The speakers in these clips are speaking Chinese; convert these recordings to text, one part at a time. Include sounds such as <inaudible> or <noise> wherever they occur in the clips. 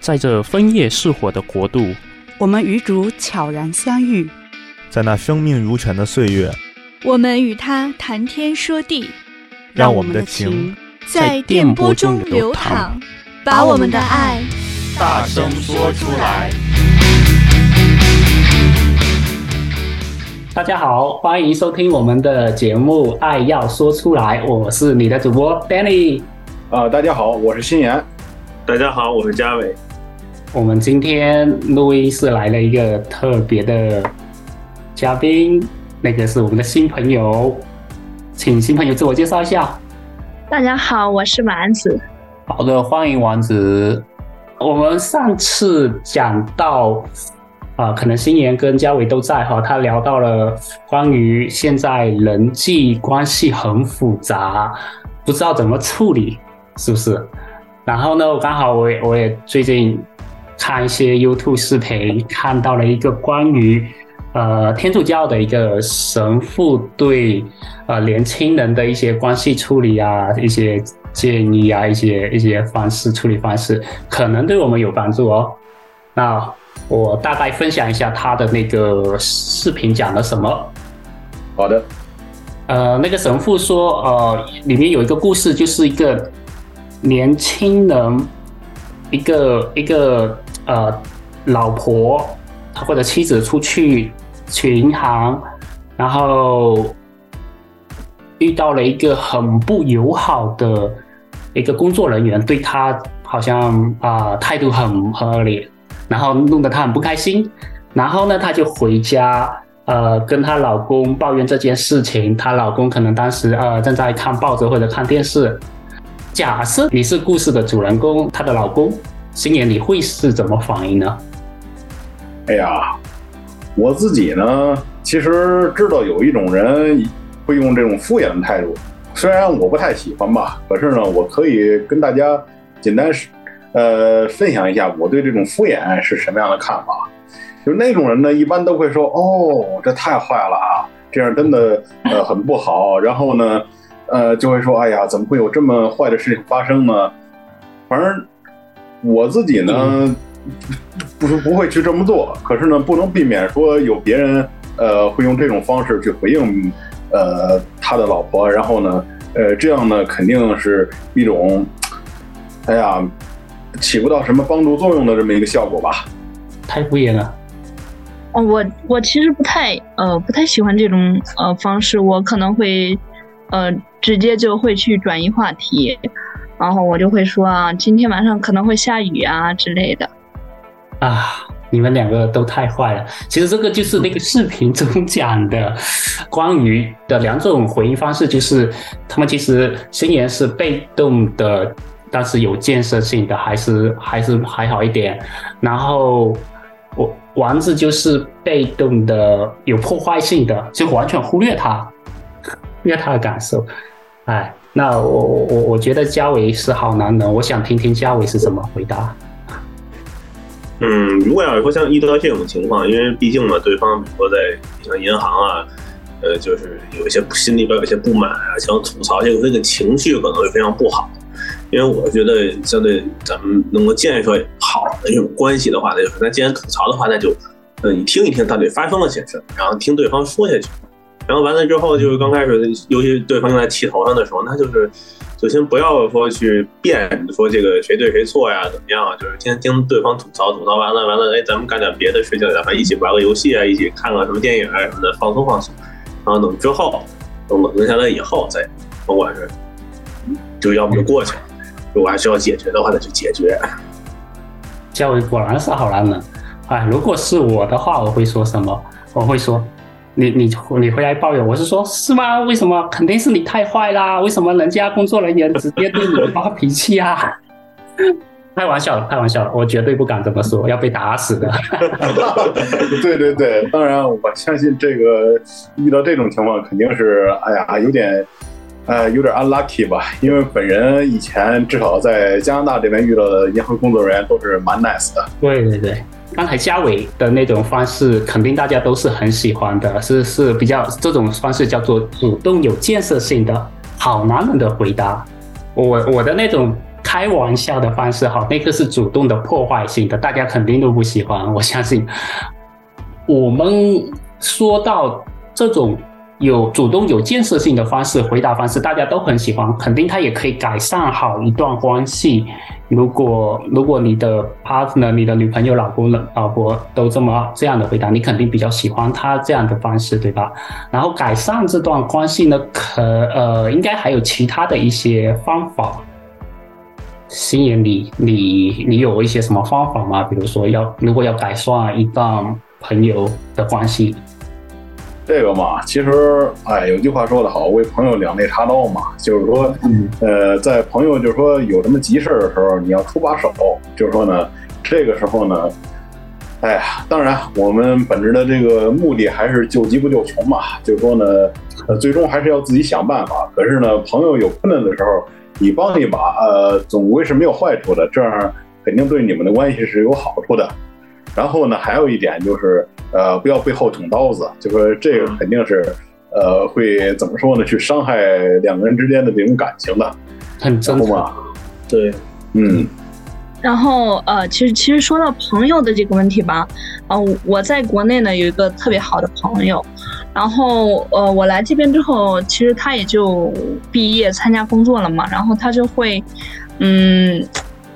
在这枫叶似火的国度，我们与主悄然相遇，在那生命如泉的岁月，我们与他谈天说地，让我们的情在电波中流淌，把我们的爱大声说出来。大家好，欢迎收听我们的节目《爱要说出来》，我是你的主播 Danny。啊，大家好，我是新妍。大家好，我是嘉伟。我们今天录音室来了一个特别的嘉宾，那个是我们的新朋友，请新朋友自我介绍一下。大家好，我是丸子。好的，欢迎丸子。我们上次讲到。啊，可能新妍跟嘉伟都在哈，他聊到了关于现在人际关系很复杂，不知道怎么处理，是不是？然后呢，我刚好我也我也最近看一些 YouTube 视频，看到了一个关于呃天主教的一个神父对呃年轻人的一些关系处理啊，一些建议啊，一些一些方式处理方式，可能对我们有帮助哦。那。我大概分享一下他的那个视频讲了什么。好的，呃，那个神父说，呃，里面有一个故事，就是一个年轻人，一个一个呃老婆或者妻子出去去银行，然后遇到了一个很不友好的一个工作人员，对他好像啊、态度很很恶劣。然后弄得他很不开心，然后呢，她就回家，呃，跟她老公抱怨这件事情。她老公可能当时呃正在看报纸或者看电视。假设你是故事的主人公，她的老公，新妍，你会是怎么反应呢？哎呀，我自己呢，其实知道有一种人会用这种敷衍的态度，虽然我不太喜欢吧，可是呢，我可以跟大家简单呃，分享一下我对这种敷衍是什么样的看法。就那种人呢，一般都会说：“哦，这太坏了啊，这样真的呃很不好。”然后呢，呃，就会说：“哎呀，怎么会有这么坏的事情发生呢？”反正我自己呢，<laughs> 不是不会去这么做。可是呢，不能避免说有别人呃会用这种方式去回应呃他的老婆。然后呢，呃，这样呢肯定是一种，哎呀。起不到什么帮助作用的这么一个效果吧，太敷衍了。哦，我我其实不太呃不太喜欢这种呃方式，我可能会呃直接就会去转移话题，然后我就会说啊，今天晚上可能会下雨啊之类的。啊，你们两个都太坏了。其实这个就是那个视频中讲的关于的两种回应方式，就是他们其实新妍是被动的。但是有建设性的还是还是还好一点，然后我丸子就是被动的，有破坏性的，就完全忽略他，<laughs> 忽略他的感受。哎，那我我我觉得嘉伟是好男人，我想听听嘉伟是怎么回答。嗯，如果要是说像遇到这种情况，因为毕竟嘛，对方比如说在像银行啊，呃，就是有一些心里边有些不满啊，想吐槽，这个那个情绪可能会非常不好。因为我觉得，相对咱们能够建设好的这种关系的话，那就是那既然吐槽的话，那就，呃，你听一听到底发生了些什么，然后听对方说下去，然后完了之后，就是刚开始，尤其对方用在气头上的时候，那就是，就先不要说去辩说这个谁对谁错呀，怎么样，就是先听对方吐槽，吐槽完了，完了，哎，咱们干点别的事情，咱们一起玩个游戏啊，一起看个什么电影啊什么的，放松放松，然后等之后，等冷静下来以后再，甭管是，就要不就过去了。如果还需要解决的话，再去解决。嘉伟果然是好男人。哎，如果是我的话，我会说什么？我会说，你你你回来抱怨，我是说，是吗？为什么？肯定是你太坏啦！为什么人家工作人员直接对你发脾气啊？<laughs> 开玩笑，开玩笑，我绝对不敢这么说，要被打死的。<laughs> <laughs> 对对对，当然，我相信这个遇到这种情况，肯定是哎呀，有点。呃，有点 unlucky 吧，因为本人以前至少在加拿大这边遇到的银行工作人员都是蛮 nice 的。对对对，刚才嘉伟的那种方式，肯定大家都是很喜欢的，是是比较这种方式叫做主动有建设性的好男人的回答。我我的那种开玩笑的方式，哈，那个是主动的破坏性的，大家肯定都不喜欢。我相信，我们说到这种。有主动、有建设性的方式回答方式，大家都很喜欢，肯定他也可以改善好一段关系。如果如果你的 partner、你的女朋友、老公、老婆都这么这样的回答，你肯定比较喜欢他这样的方式，对吧？然后改善这段关系呢，可呃，应该还有其他的一些方法。心妍，你你你有一些什么方法吗？比如说要如果要改善一段朋友的关系。这个嘛，其实，哎，有句话说得好，为朋友两肋插刀嘛，就是说，呃，在朋友就是说有什么急事的时候，你要出把手，就是说呢，这个时候呢，哎呀，当然，我们本着的这个目的还是救急不救穷嘛，就是说呢，呃，最终还是要自己想办法。可是呢，朋友有困难的时候，你帮一把，呃，总归是没有坏处的，这样肯定对你们的关系是有好处的。然后呢，还有一点就是，呃，不要背后捅刀子，就说这个肯定是，呃，会怎么说呢？去伤害两个人之间的这种感情的，很真嘛。对，嗯。然后，呃，其实其实说到朋友的这个问题吧，呃，我在国内呢有一个特别好的朋友，然后，呃，我来这边之后，其实他也就毕业参加工作了嘛，然后他就会，嗯，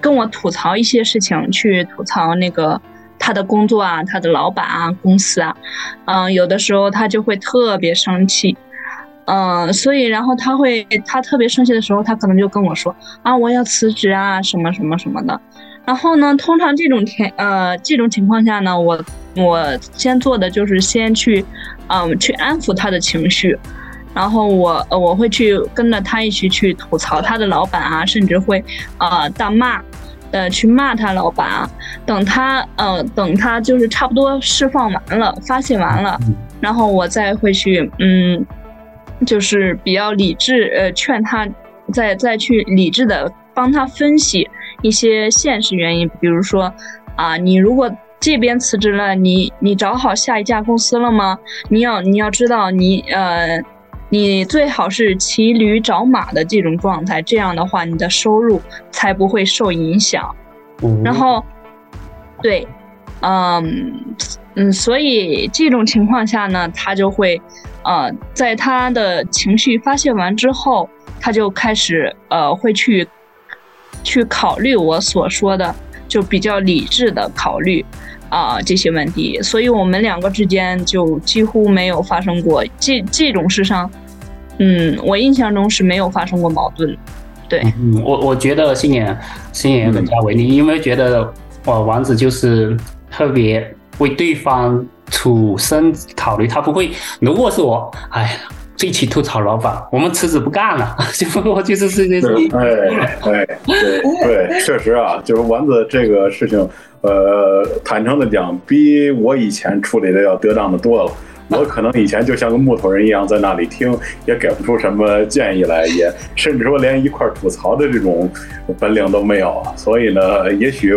跟我吐槽一些事情，去吐槽那个。他的工作啊，他的老板啊，公司啊，嗯、有的时候他就会特别生气，嗯、所以然后他会，他特别生气的时候，他可能就跟我说啊，我要辞职啊，什么什么什么的。然后呢，通常这种天，呃，这种情况下呢，我我先做的就是先去，嗯、去安抚他的情绪，然后我我会去跟着他一起去吐槽他的老板啊，甚至会，呃，大骂。呃，去骂他老板啊，等他，呃，等他就是差不多释放完了，发泄完了，然后我再会去，嗯，就是比较理智，呃，劝他再再去理智的帮他分析一些现实原因，比如说，啊，你如果这边辞职了，你你找好下一家公司了吗？你要你要知道你，呃。你最好是骑驴找马的这种状态，这样的话你的收入才不会受影响。嗯、然后，对，嗯嗯，所以这种情况下呢，他就会，呃，在他的情绪发泄完之后，他就开始呃会去去考虑我所说的，就比较理智的考虑啊、这些问题。所以我们两个之间就几乎没有发生过这这种事上。嗯，我印象中是没有发生过矛盾，对。嗯，我我觉得心妍心妍更加为例，因为觉得哇，王子就是特别为对方处身考虑，他不会。如果是我，哎，一起吐槽老板，我们辞职不干了，<laughs> 就我就是这件事。哎哎，对对，<laughs> 确实啊，就是丸子这个事情，呃，坦诚的讲，比我以前处理的要得当的多了。我可能以前就像个木头人一样在那里听，也给不出什么建议来，也甚至说连一块吐槽的这种本领都没有。所以呢，也许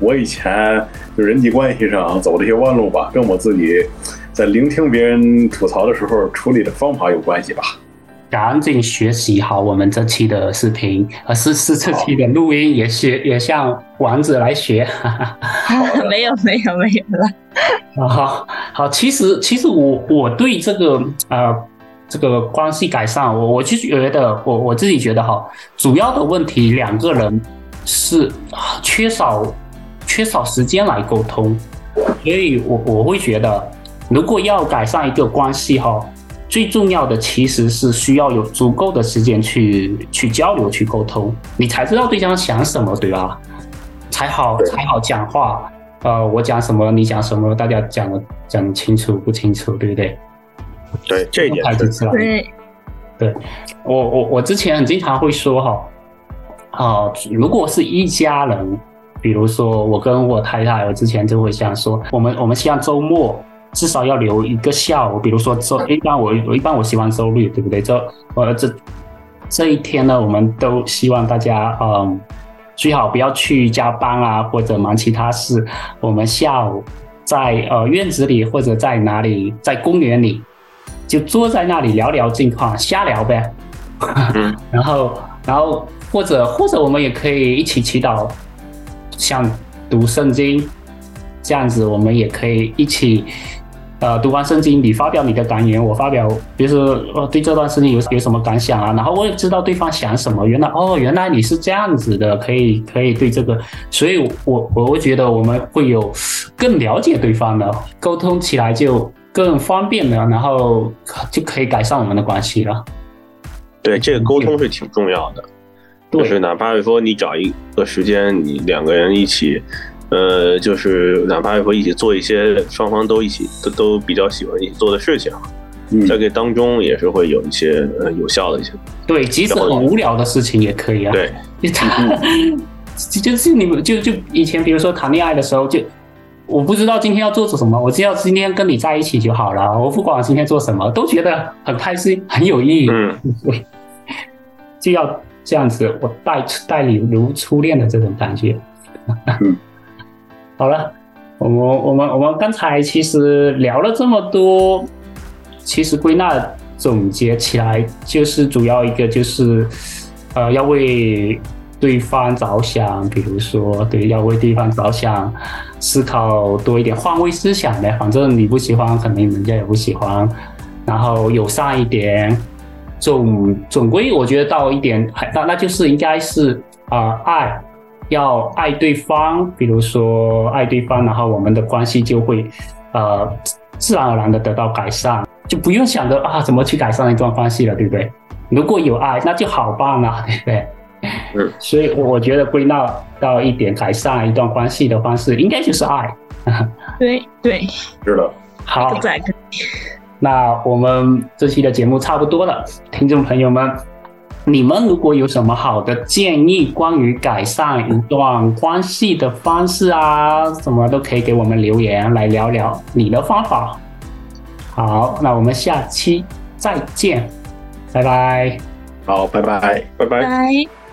我以前就人际关系上走这些弯路吧，跟我自己在聆听别人吐槽的时候处理的方法有关系吧。赶紧学习好我们这期的视频，而是是这期的录音也学 <laughs> 也向王子来学。<laughs> 没有 <laughs> 没有没有了。好，好，其实其实我我对这个呃这个关系改善，我我其实觉得我我自己觉得哈，主要的问题两个人是缺少缺少时间来沟通，所以我我会觉得如果要改善一个关系哈。最重要的其实是需要有足够的时间去去交流、去沟通，你才知道对方想什么，对吧？才好才好讲话。呃，我讲什么，你讲什么，大家讲的讲清楚不清楚，对不对？对，这一点是对。对，我我我之前很经常会说哈，啊、呃，如果是一家人，比如说我跟我太太，我之前就会想说，我们我们希望周末。至少要留一个下午，比如说周一般我我一般我喜欢周六，对不对？这呃这这一天呢，我们都希望大家嗯最好不要去加班啊，或者忙其他事。我们下午在呃院子里或者在哪里，在公园里就坐在那里聊聊近况，瞎聊呗。<laughs> 然后然后或者或者我们也可以一起祈祷，像读圣经这样子，我们也可以一起。呃，读完圣经，你发表你的感言，我发表，比如说我对这段圣经有有什么感想啊？然后我也知道对方想什么。原来哦，原来你是这样子的，可以可以对这个，所以我我会觉得我们会有更了解对方的，沟通起来就更方便了，然后就可以改善我们的关系了。对，这个沟通是挺重要的，就是哪怕是说你找一个时间，你两个人一起。呃，就是哪怕会一起做一些双方都一起都都比较喜欢一起做的事情，嗯，在这当中也是会有一些呃有效的一些。对，即使很无聊的事情也可以啊。对，<laughs> 就就是你们就就以前比如说谈恋爱的时候，就我不知道今天要做什么，我只要今天跟你在一起就好了，我不管今天做什么，都觉得很开心，很有意义。嗯，对，<laughs> 就要这样子，我待待你如初恋的这种感觉。嗯。好了，我们我们我们刚才其实聊了这么多，其实归纳总结起来就是主要一个就是，呃，要为对方着想，比如说对，要为对方着想，思考多一点，换位思想呗，反正你不喜欢，肯定人家也不喜欢，然后友善一点，总总归我觉得到一点，那那就是应该是啊、呃、爱。要爱对方，比如说爱对方，然后我们的关系就会，呃，自然而然的得到改善，就不用想着啊怎么去改善一段关系了，对不对？如果有爱，那就好棒了，<laughs> 对不对？嗯，所以我觉得归纳到一点改善一段关系的方式，应该就是爱。<laughs> 对对，是的。好，那我们这期的节目差不多了，听众朋友们。你们如果有什么好的建议，关于改善一段关系的方式啊，什么都可以给我们留言来聊聊你的方法。好，那我们下期再见，拜拜。好，拜拜，拜拜。拜拜。